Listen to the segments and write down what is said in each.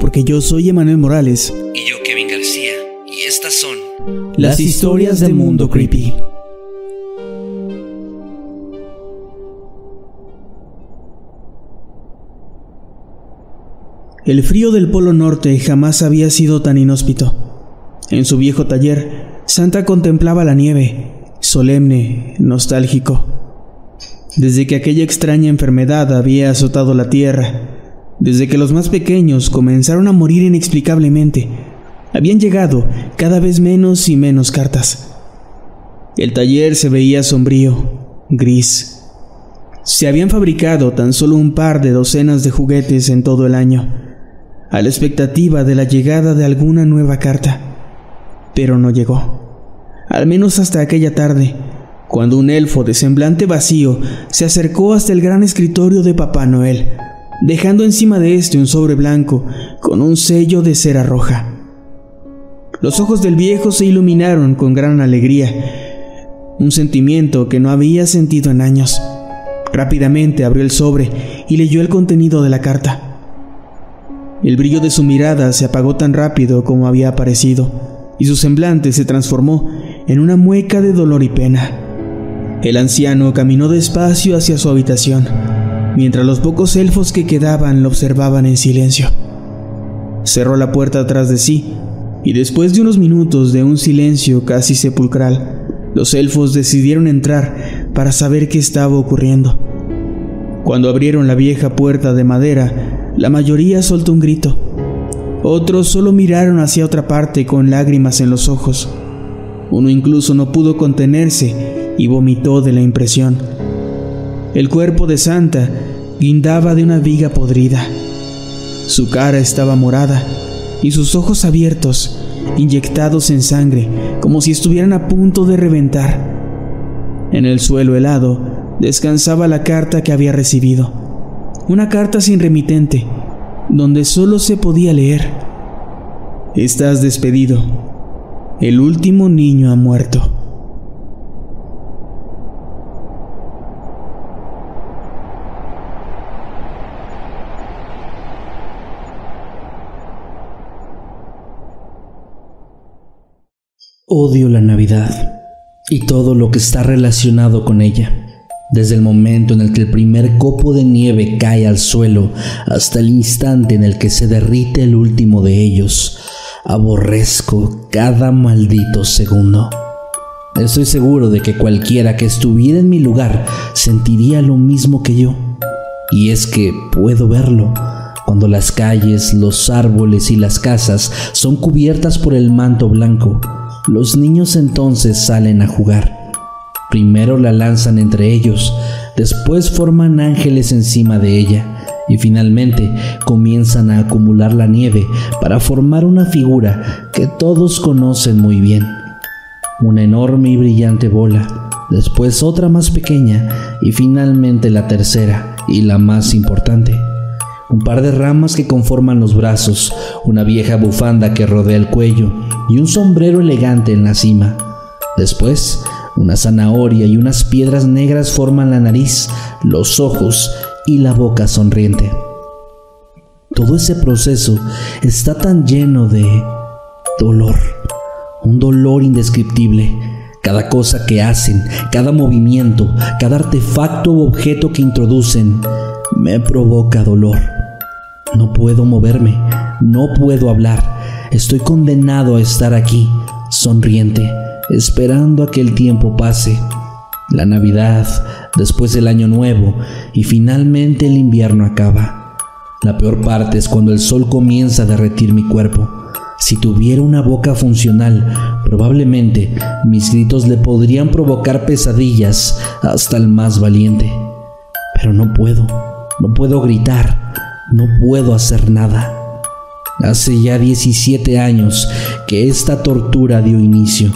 porque yo soy Emanuel Morales. Y yo Kevin García. Y estas son Las historias del mundo creepy. El frío del Polo Norte jamás había sido tan inhóspito. En su viejo taller, Santa contemplaba la nieve, solemne, nostálgico. Desde que aquella extraña enfermedad había azotado la tierra, desde que los más pequeños comenzaron a morir inexplicablemente, habían llegado cada vez menos y menos cartas. El taller se veía sombrío, gris. Se habían fabricado tan solo un par de docenas de juguetes en todo el año a la expectativa de la llegada de alguna nueva carta. Pero no llegó. Al menos hasta aquella tarde, cuando un elfo de semblante vacío se acercó hasta el gran escritorio de Papá Noel, dejando encima de este un sobre blanco con un sello de cera roja. Los ojos del viejo se iluminaron con gran alegría, un sentimiento que no había sentido en años. Rápidamente abrió el sobre y leyó el contenido de la carta. El brillo de su mirada se apagó tan rápido como había aparecido, y su semblante se transformó en una mueca de dolor y pena. El anciano caminó despacio hacia su habitación, mientras los pocos elfos que quedaban lo observaban en silencio. Cerró la puerta atrás de sí, y después de unos minutos de un silencio casi sepulcral, los elfos decidieron entrar para saber qué estaba ocurriendo. Cuando abrieron la vieja puerta de madera, la mayoría soltó un grito. Otros solo miraron hacia otra parte con lágrimas en los ojos. Uno incluso no pudo contenerse y vomitó de la impresión. El cuerpo de Santa guindaba de una viga podrida. Su cara estaba morada y sus ojos abiertos, inyectados en sangre, como si estuvieran a punto de reventar. En el suelo helado descansaba la carta que había recibido una carta sin remitente, donde solo se podía leer, Estás despedido, el último niño ha muerto. Odio la Navidad y todo lo que está relacionado con ella. Desde el momento en el que el primer copo de nieve cae al suelo hasta el instante en el que se derrite el último de ellos, aborrezco cada maldito segundo. Estoy seguro de que cualquiera que estuviera en mi lugar sentiría lo mismo que yo. Y es que puedo verlo cuando las calles, los árboles y las casas son cubiertas por el manto blanco. Los niños entonces salen a jugar Primero la lanzan entre ellos, después forman ángeles encima de ella y finalmente comienzan a acumular la nieve para formar una figura que todos conocen muy bien. Una enorme y brillante bola, después otra más pequeña y finalmente la tercera y la más importante. Un par de ramas que conforman los brazos, una vieja bufanda que rodea el cuello y un sombrero elegante en la cima. Después, una zanahoria y unas piedras negras forman la nariz, los ojos y la boca sonriente. Todo ese proceso está tan lleno de dolor, un dolor indescriptible. Cada cosa que hacen, cada movimiento, cada artefacto u objeto que introducen, me provoca dolor. No puedo moverme, no puedo hablar. Estoy condenado a estar aquí, sonriente, esperando a que el tiempo pase. La Navidad, después el Año Nuevo y finalmente el invierno acaba. La peor parte es cuando el sol comienza a derretir mi cuerpo. Si tuviera una boca funcional, probablemente mis gritos le podrían provocar pesadillas hasta el más valiente. Pero no puedo, no puedo gritar, no puedo hacer nada. Hace ya 17 años que esta tortura dio inicio,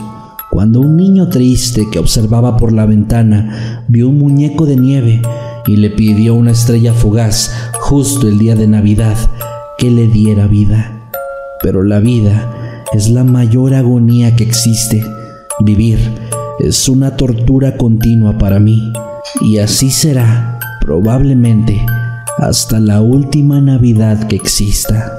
cuando un niño triste que observaba por la ventana vio un muñeco de nieve y le pidió una estrella fugaz justo el día de Navidad que le diera vida. Pero la vida es la mayor agonía que existe. Vivir es una tortura continua para mí. Y así será, probablemente, hasta la última Navidad que exista.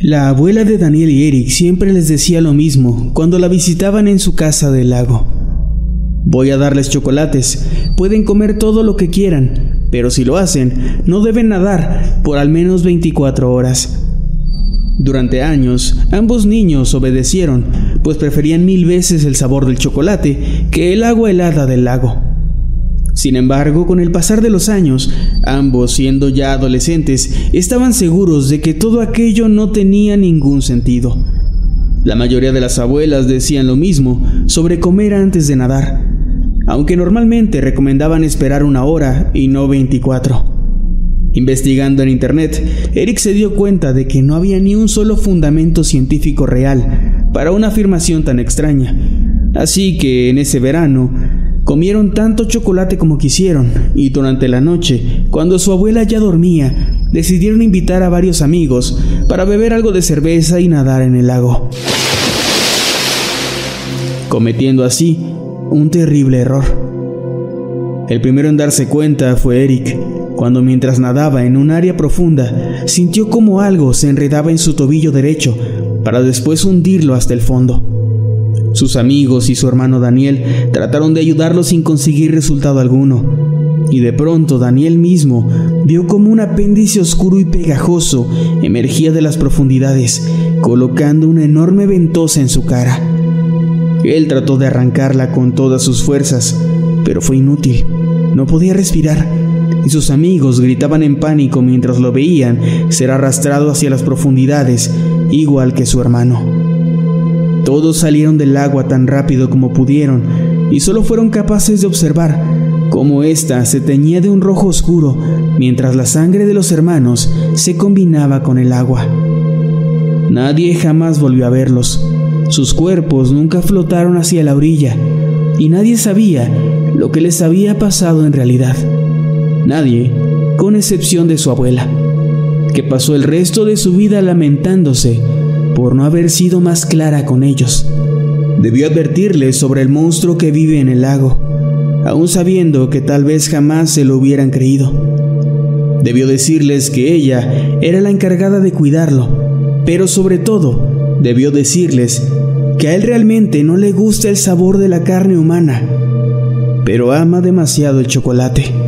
La abuela de Daniel y Eric siempre les decía lo mismo cuando la visitaban en su casa del lago. Voy a darles chocolates, pueden comer todo lo que quieran, pero si lo hacen, no deben nadar por al menos 24 horas. Durante años, ambos niños obedecieron, pues preferían mil veces el sabor del chocolate que el agua helada del lago. Sin embargo, con el pasar de los años, ambos siendo ya adolescentes, estaban seguros de que todo aquello no tenía ningún sentido. La mayoría de las abuelas decían lo mismo sobre comer antes de nadar, aunque normalmente recomendaban esperar una hora y no 24. Investigando en Internet, Eric se dio cuenta de que no había ni un solo fundamento científico real para una afirmación tan extraña. Así que en ese verano Comieron tanto chocolate como quisieron y durante la noche, cuando su abuela ya dormía, decidieron invitar a varios amigos para beber algo de cerveza y nadar en el lago. Cometiendo así un terrible error. El primero en darse cuenta fue Eric, cuando mientras nadaba en un área profunda, sintió como algo se enredaba en su tobillo derecho para después hundirlo hasta el fondo. Sus amigos y su hermano Daniel trataron de ayudarlo sin conseguir resultado alguno. Y de pronto Daniel mismo vio como un apéndice oscuro y pegajoso emergía de las profundidades, colocando una enorme ventosa en su cara. Él trató de arrancarla con todas sus fuerzas, pero fue inútil. No podía respirar, y sus amigos gritaban en pánico mientras lo veían ser arrastrado hacia las profundidades, igual que su hermano. Todos salieron del agua tan rápido como pudieron y solo fueron capaces de observar cómo ésta se teñía de un rojo oscuro mientras la sangre de los hermanos se combinaba con el agua. Nadie jamás volvió a verlos. Sus cuerpos nunca flotaron hacia la orilla y nadie sabía lo que les había pasado en realidad. Nadie, con excepción de su abuela, que pasó el resto de su vida lamentándose por no haber sido más clara con ellos. Debió advertirles sobre el monstruo que vive en el lago, aun sabiendo que tal vez jamás se lo hubieran creído. Debió decirles que ella era la encargada de cuidarlo, pero sobre todo debió decirles que a él realmente no le gusta el sabor de la carne humana, pero ama demasiado el chocolate.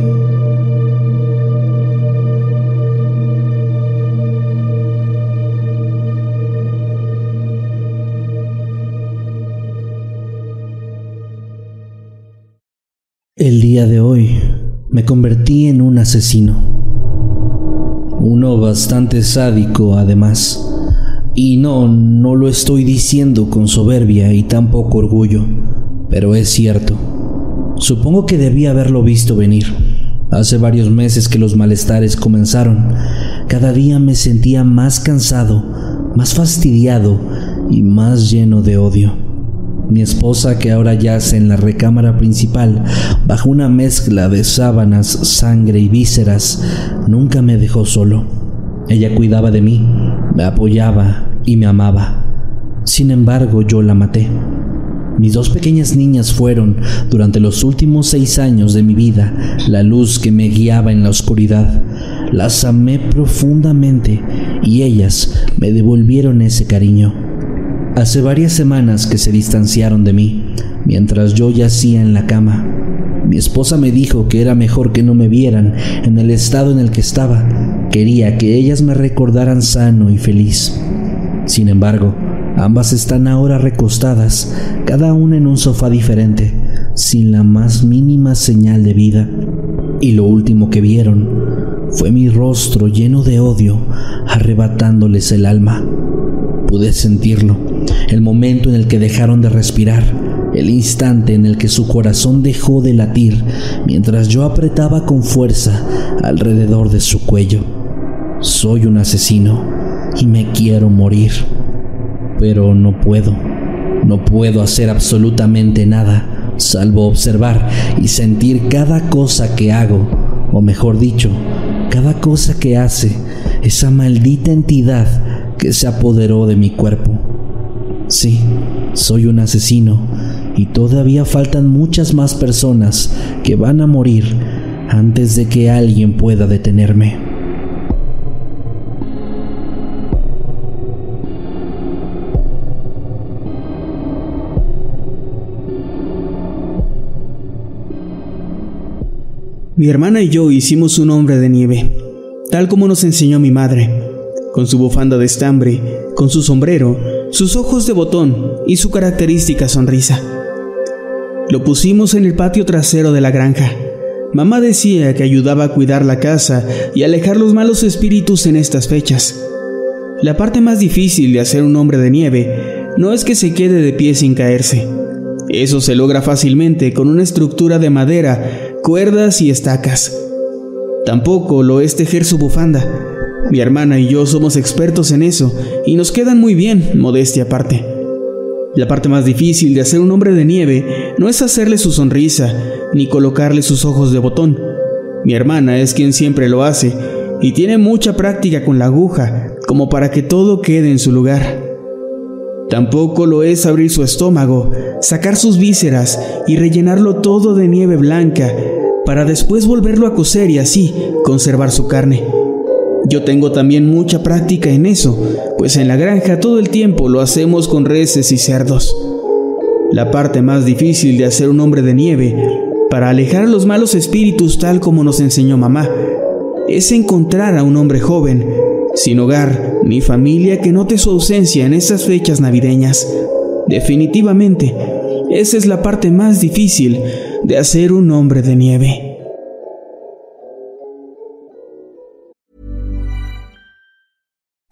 El día de hoy me convertí en un asesino. Uno bastante sádico además. Y no, no lo estoy diciendo con soberbia y tampoco orgullo, pero es cierto. Supongo que debí haberlo visto venir. Hace varios meses que los malestares comenzaron. Cada día me sentía más cansado, más fastidiado y más lleno de odio. Mi esposa, que ahora yace en la recámara principal, bajo una mezcla de sábanas, sangre y vísceras, nunca me dejó solo. Ella cuidaba de mí, me apoyaba y me amaba. Sin embargo, yo la maté. Mis dos pequeñas niñas fueron, durante los últimos seis años de mi vida, la luz que me guiaba en la oscuridad. Las amé profundamente y ellas me devolvieron ese cariño. Hace varias semanas que se distanciaron de mí, mientras yo yacía en la cama. Mi esposa me dijo que era mejor que no me vieran en el estado en el que estaba. Quería que ellas me recordaran sano y feliz. Sin embargo, ambas están ahora recostadas, cada una en un sofá diferente, sin la más mínima señal de vida. Y lo último que vieron fue mi rostro lleno de odio, arrebatándoles el alma. Pude sentirlo, el momento en el que dejaron de respirar, el instante en el que su corazón dejó de latir mientras yo apretaba con fuerza alrededor de su cuello. Soy un asesino y me quiero morir, pero no puedo, no puedo hacer absolutamente nada, salvo observar y sentir cada cosa que hago, o mejor dicho, cada cosa que hace esa maldita entidad que se apoderó de mi cuerpo. Sí, soy un asesino y todavía faltan muchas más personas que van a morir antes de que alguien pueda detenerme. Mi hermana y yo hicimos un hombre de nieve, tal como nos enseñó mi madre, con su bufanda de estambre, con su sombrero, sus ojos de botón y su característica sonrisa. Lo pusimos en el patio trasero de la granja. Mamá decía que ayudaba a cuidar la casa y alejar los malos espíritus en estas fechas. La parte más difícil de hacer un hombre de nieve no es que se quede de pie sin caerse. Eso se logra fácilmente con una estructura de madera cuerdas y estacas. Tampoco lo es tejer su bufanda. Mi hermana y yo somos expertos en eso y nos quedan muy bien, modestia aparte. La parte más difícil de hacer un hombre de nieve no es hacerle su sonrisa ni colocarle sus ojos de botón. Mi hermana es quien siempre lo hace y tiene mucha práctica con la aguja como para que todo quede en su lugar. Tampoco lo es abrir su estómago, sacar sus vísceras y rellenarlo todo de nieve blanca para después volverlo a cocer y así conservar su carne. Yo tengo también mucha práctica en eso, pues en la granja todo el tiempo lo hacemos con reses y cerdos. La parte más difícil de hacer un hombre de nieve, para alejar a los malos espíritus tal como nos enseñó mamá, es encontrar a un hombre joven, sin hogar ni familia que note su ausencia en estas fechas navideñas. Definitivamente, esa es la parte más difícil de hacer un hombre de nieve.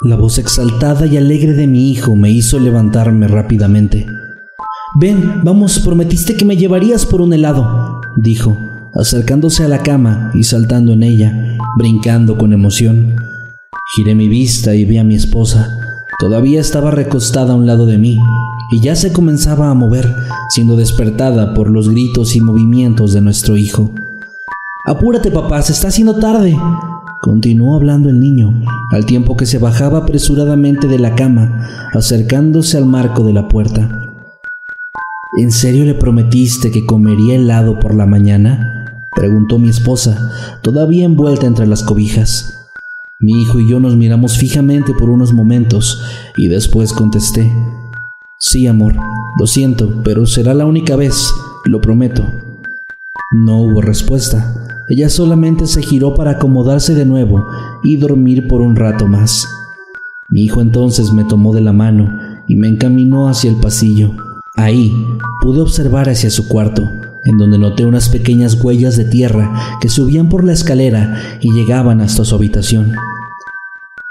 La voz exaltada y alegre de mi hijo me hizo levantarme rápidamente. Ven, vamos, prometiste que me llevarías por un helado, dijo, acercándose a la cama y saltando en ella, brincando con emoción. Giré mi vista y vi a mi esposa. Todavía estaba recostada a un lado de mí y ya se comenzaba a mover, siendo despertada por los gritos y movimientos de nuestro hijo. Apúrate, papá, se está haciendo tarde, Continuó hablando el niño, al tiempo que se bajaba apresuradamente de la cama, acercándose al marco de la puerta. ¿En serio le prometiste que comería helado por la mañana? preguntó mi esposa, todavía envuelta entre las cobijas. Mi hijo y yo nos miramos fijamente por unos momentos y después contesté, Sí, amor, lo siento, pero será la única vez, lo prometo. No hubo respuesta. Ella solamente se giró para acomodarse de nuevo y dormir por un rato más. Mi hijo entonces me tomó de la mano y me encaminó hacia el pasillo. Ahí pude observar hacia su cuarto, en donde noté unas pequeñas huellas de tierra que subían por la escalera y llegaban hasta su habitación.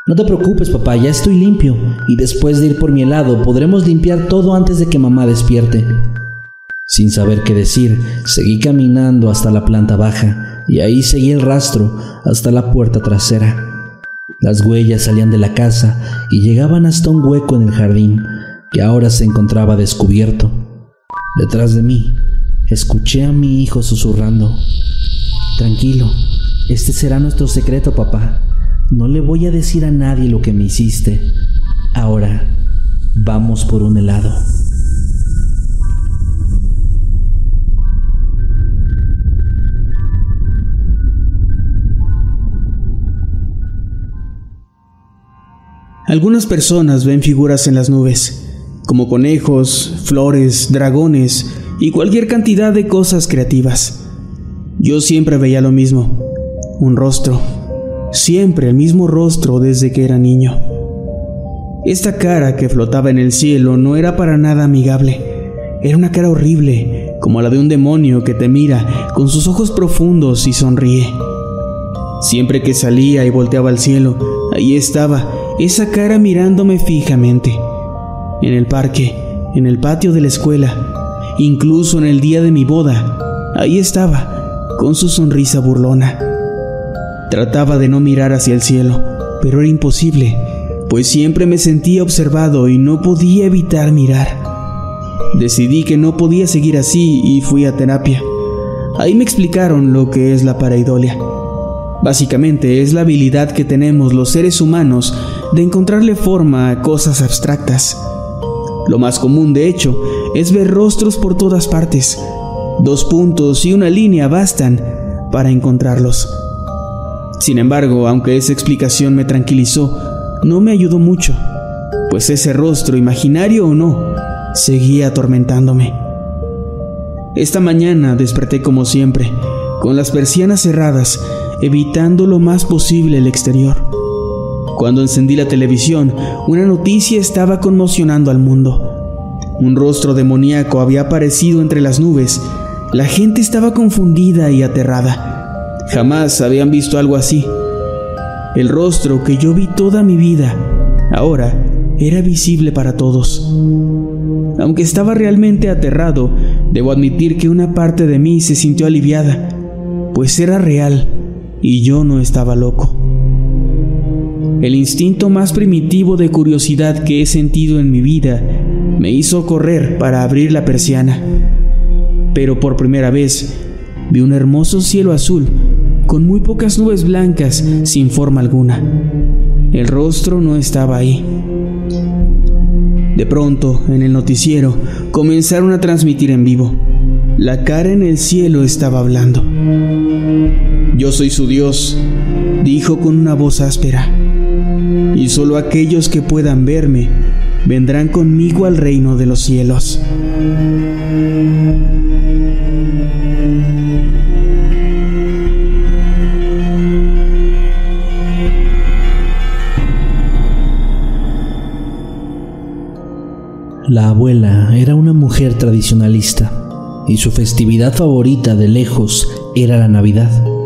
No te preocupes, papá, ya estoy limpio, y después de ir por mi helado podremos limpiar todo antes de que mamá despierte. Sin saber qué decir, seguí caminando hasta la planta baja, y ahí seguí el rastro hasta la puerta trasera. Las huellas salían de la casa y llegaban hasta un hueco en el jardín, que ahora se encontraba descubierto. Detrás de mí, escuché a mi hijo susurrando. Tranquilo, este será nuestro secreto, papá. No le voy a decir a nadie lo que me hiciste. Ahora, vamos por un helado. Algunas personas ven figuras en las nubes, como conejos, flores, dragones y cualquier cantidad de cosas creativas. Yo siempre veía lo mismo, un rostro, siempre el mismo rostro desde que era niño. Esta cara que flotaba en el cielo no era para nada amigable, era una cara horrible, como la de un demonio que te mira con sus ojos profundos y sonríe. Siempre que salía y volteaba al cielo, ahí estaba, esa cara mirándome fijamente. En el parque, en el patio de la escuela, incluso en el día de mi boda, ahí estaba, con su sonrisa burlona. Trataba de no mirar hacia el cielo, pero era imposible, pues siempre me sentía observado y no podía evitar mirar. Decidí que no podía seguir así y fui a terapia. Ahí me explicaron lo que es la pareidolia. Básicamente es la habilidad que tenemos los seres humanos de encontrarle forma a cosas abstractas. Lo más común, de hecho, es ver rostros por todas partes. Dos puntos y una línea bastan para encontrarlos. Sin embargo, aunque esa explicación me tranquilizó, no me ayudó mucho, pues ese rostro, imaginario o no, seguía atormentándome. Esta mañana desperté como siempre, con las persianas cerradas, evitando lo más posible el exterior. Cuando encendí la televisión, una noticia estaba conmocionando al mundo. Un rostro demoníaco había aparecido entre las nubes. La gente estaba confundida y aterrada. Jamás habían visto algo así. El rostro que yo vi toda mi vida, ahora era visible para todos. Aunque estaba realmente aterrado, debo admitir que una parte de mí se sintió aliviada, pues era real y yo no estaba loco. El instinto más primitivo de curiosidad que he sentido en mi vida me hizo correr para abrir la persiana. Pero por primera vez vi un hermoso cielo azul con muy pocas nubes blancas sin forma alguna. El rostro no estaba ahí. De pronto, en el noticiero, comenzaron a transmitir en vivo. La cara en el cielo estaba hablando. Yo soy su Dios, dijo con una voz áspera. Y solo aquellos que puedan verme vendrán conmigo al reino de los cielos. La abuela era una mujer tradicionalista y su festividad favorita de lejos era la Navidad.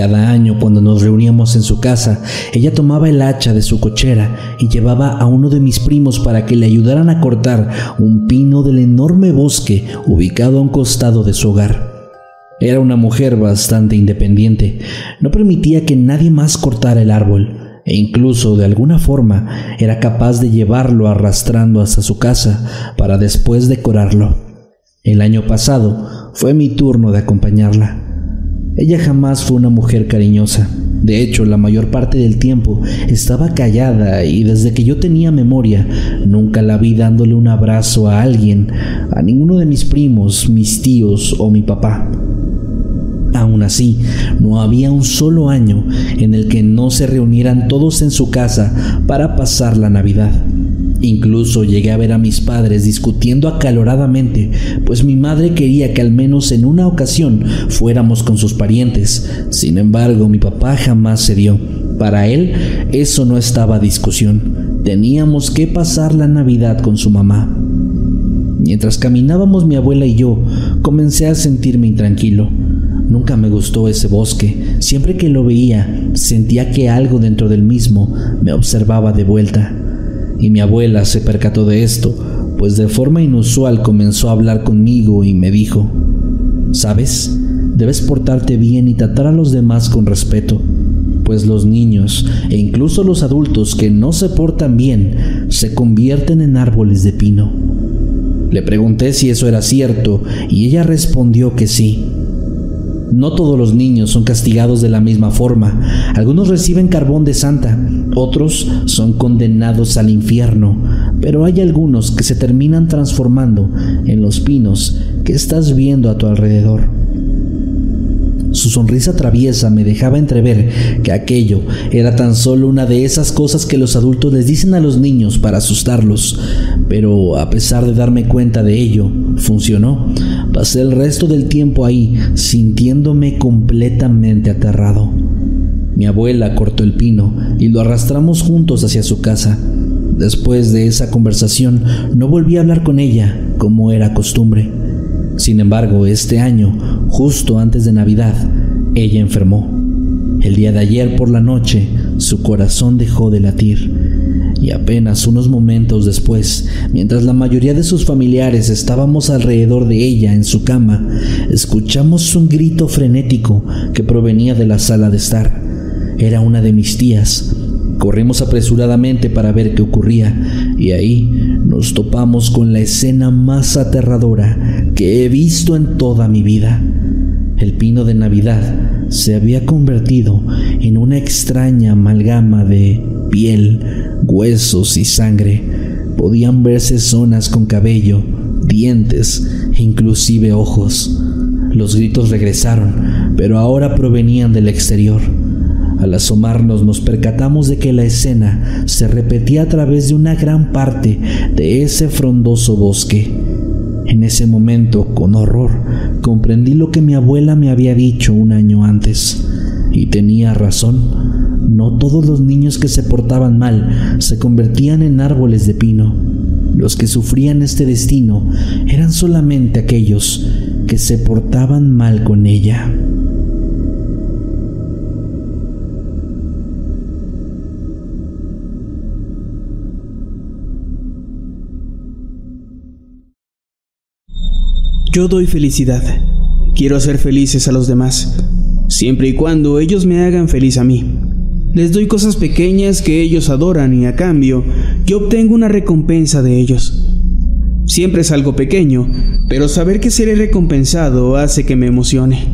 Cada año cuando nos reuníamos en su casa, ella tomaba el hacha de su cochera y llevaba a uno de mis primos para que le ayudaran a cortar un pino del enorme bosque ubicado a un costado de su hogar. Era una mujer bastante independiente, no permitía que nadie más cortara el árbol, e incluso de alguna forma era capaz de llevarlo arrastrando hasta su casa para después decorarlo. El año pasado fue mi turno de acompañarla. Ella jamás fue una mujer cariñosa. De hecho, la mayor parte del tiempo estaba callada y desde que yo tenía memoria nunca la vi dándole un abrazo a alguien, a ninguno de mis primos, mis tíos o mi papá. Aún así, no había un solo año en el que no se reunieran todos en su casa para pasar la Navidad. Incluso llegué a ver a mis padres discutiendo acaloradamente, pues mi madre quería que al menos en una ocasión fuéramos con sus parientes. Sin embargo, mi papá jamás se dio. Para él, eso no estaba discusión. Teníamos que pasar la Navidad con su mamá. Mientras caminábamos mi abuela y yo, comencé a sentirme intranquilo Nunca me gustó ese bosque. Siempre que lo veía, sentía que algo dentro del mismo me observaba de vuelta. Y mi abuela se percató de esto, pues de forma inusual comenzó a hablar conmigo y me dijo, ¿sabes? Debes portarte bien y tratar a los demás con respeto, pues los niños e incluso los adultos que no se portan bien se convierten en árboles de pino. Le pregunté si eso era cierto y ella respondió que sí. No todos los niños son castigados de la misma forma. Algunos reciben carbón de santa, otros son condenados al infierno, pero hay algunos que se terminan transformando en los pinos que estás viendo a tu alrededor. Su sonrisa traviesa me dejaba entrever que aquello era tan solo una de esas cosas que los adultos les dicen a los niños para asustarlos, pero a pesar de darme cuenta de ello, funcionó. Pasé el resto del tiempo ahí sintiéndome completamente aterrado. Mi abuela cortó el pino y lo arrastramos juntos hacia su casa. Después de esa conversación no volví a hablar con ella como era costumbre. Sin embargo, este año, justo antes de Navidad, ella enfermó. El día de ayer por la noche, su corazón dejó de latir y apenas unos momentos después, mientras la mayoría de sus familiares estábamos alrededor de ella en su cama, escuchamos un grito frenético que provenía de la sala de estar. Era una de mis tías. Corrimos apresuradamente para ver qué ocurría y ahí nos topamos con la escena más aterradora que he visto en toda mi vida. El pino de Navidad se había convertido en una extraña amalgama de piel, huesos y sangre. Podían verse zonas con cabello, dientes e inclusive ojos. Los gritos regresaron, pero ahora provenían del exterior. Al asomarnos nos percatamos de que la escena se repetía a través de una gran parte de ese frondoso bosque. En ese momento, con horror, comprendí lo que mi abuela me había dicho un año antes. Y tenía razón. No todos los niños que se portaban mal se convertían en árboles de pino. Los que sufrían este destino eran solamente aquellos que se portaban mal con ella. Yo doy felicidad. Quiero hacer felices a los demás, siempre y cuando ellos me hagan feliz a mí. Les doy cosas pequeñas que ellos adoran y a cambio yo obtengo una recompensa de ellos. Siempre es algo pequeño, pero saber que seré recompensado hace que me emocione.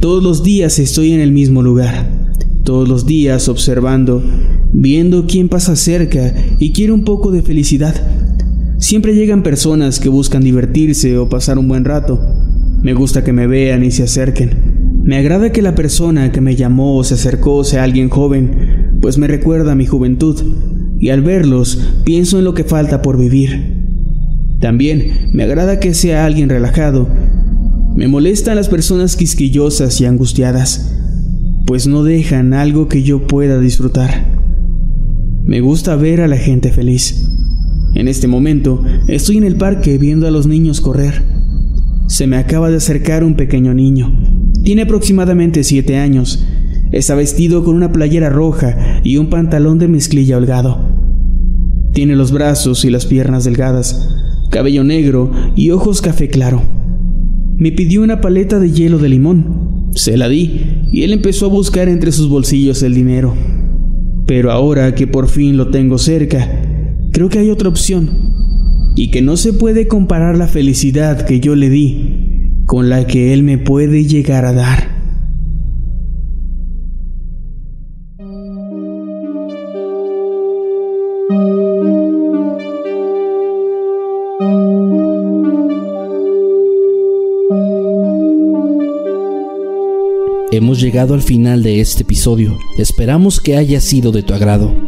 Todos los días estoy en el mismo lugar, todos los días observando, viendo quién pasa cerca y quiere un poco de felicidad. Siempre llegan personas que buscan divertirse o pasar un buen rato. Me gusta que me vean y se acerquen. Me agrada que la persona que me llamó o se acercó sea alguien joven, pues me recuerda a mi juventud, y al verlos pienso en lo que falta por vivir. También me agrada que sea alguien relajado. Me molestan las personas quisquillosas y angustiadas, pues no dejan algo que yo pueda disfrutar. Me gusta ver a la gente feliz. En este momento estoy en el parque viendo a los niños correr. Se me acaba de acercar un pequeño niño. Tiene aproximadamente siete años. Está vestido con una playera roja y un pantalón de mezclilla holgado. Tiene los brazos y las piernas delgadas, cabello negro y ojos café claro. Me pidió una paleta de hielo de limón. Se la di y él empezó a buscar entre sus bolsillos el dinero. Pero ahora que por fin lo tengo cerca, creo que hay otra opción y que no se puede comparar la felicidad que yo le di con la que él me puede llegar a dar. Hemos llegado al final de este episodio. Esperamos que haya sido de tu agrado.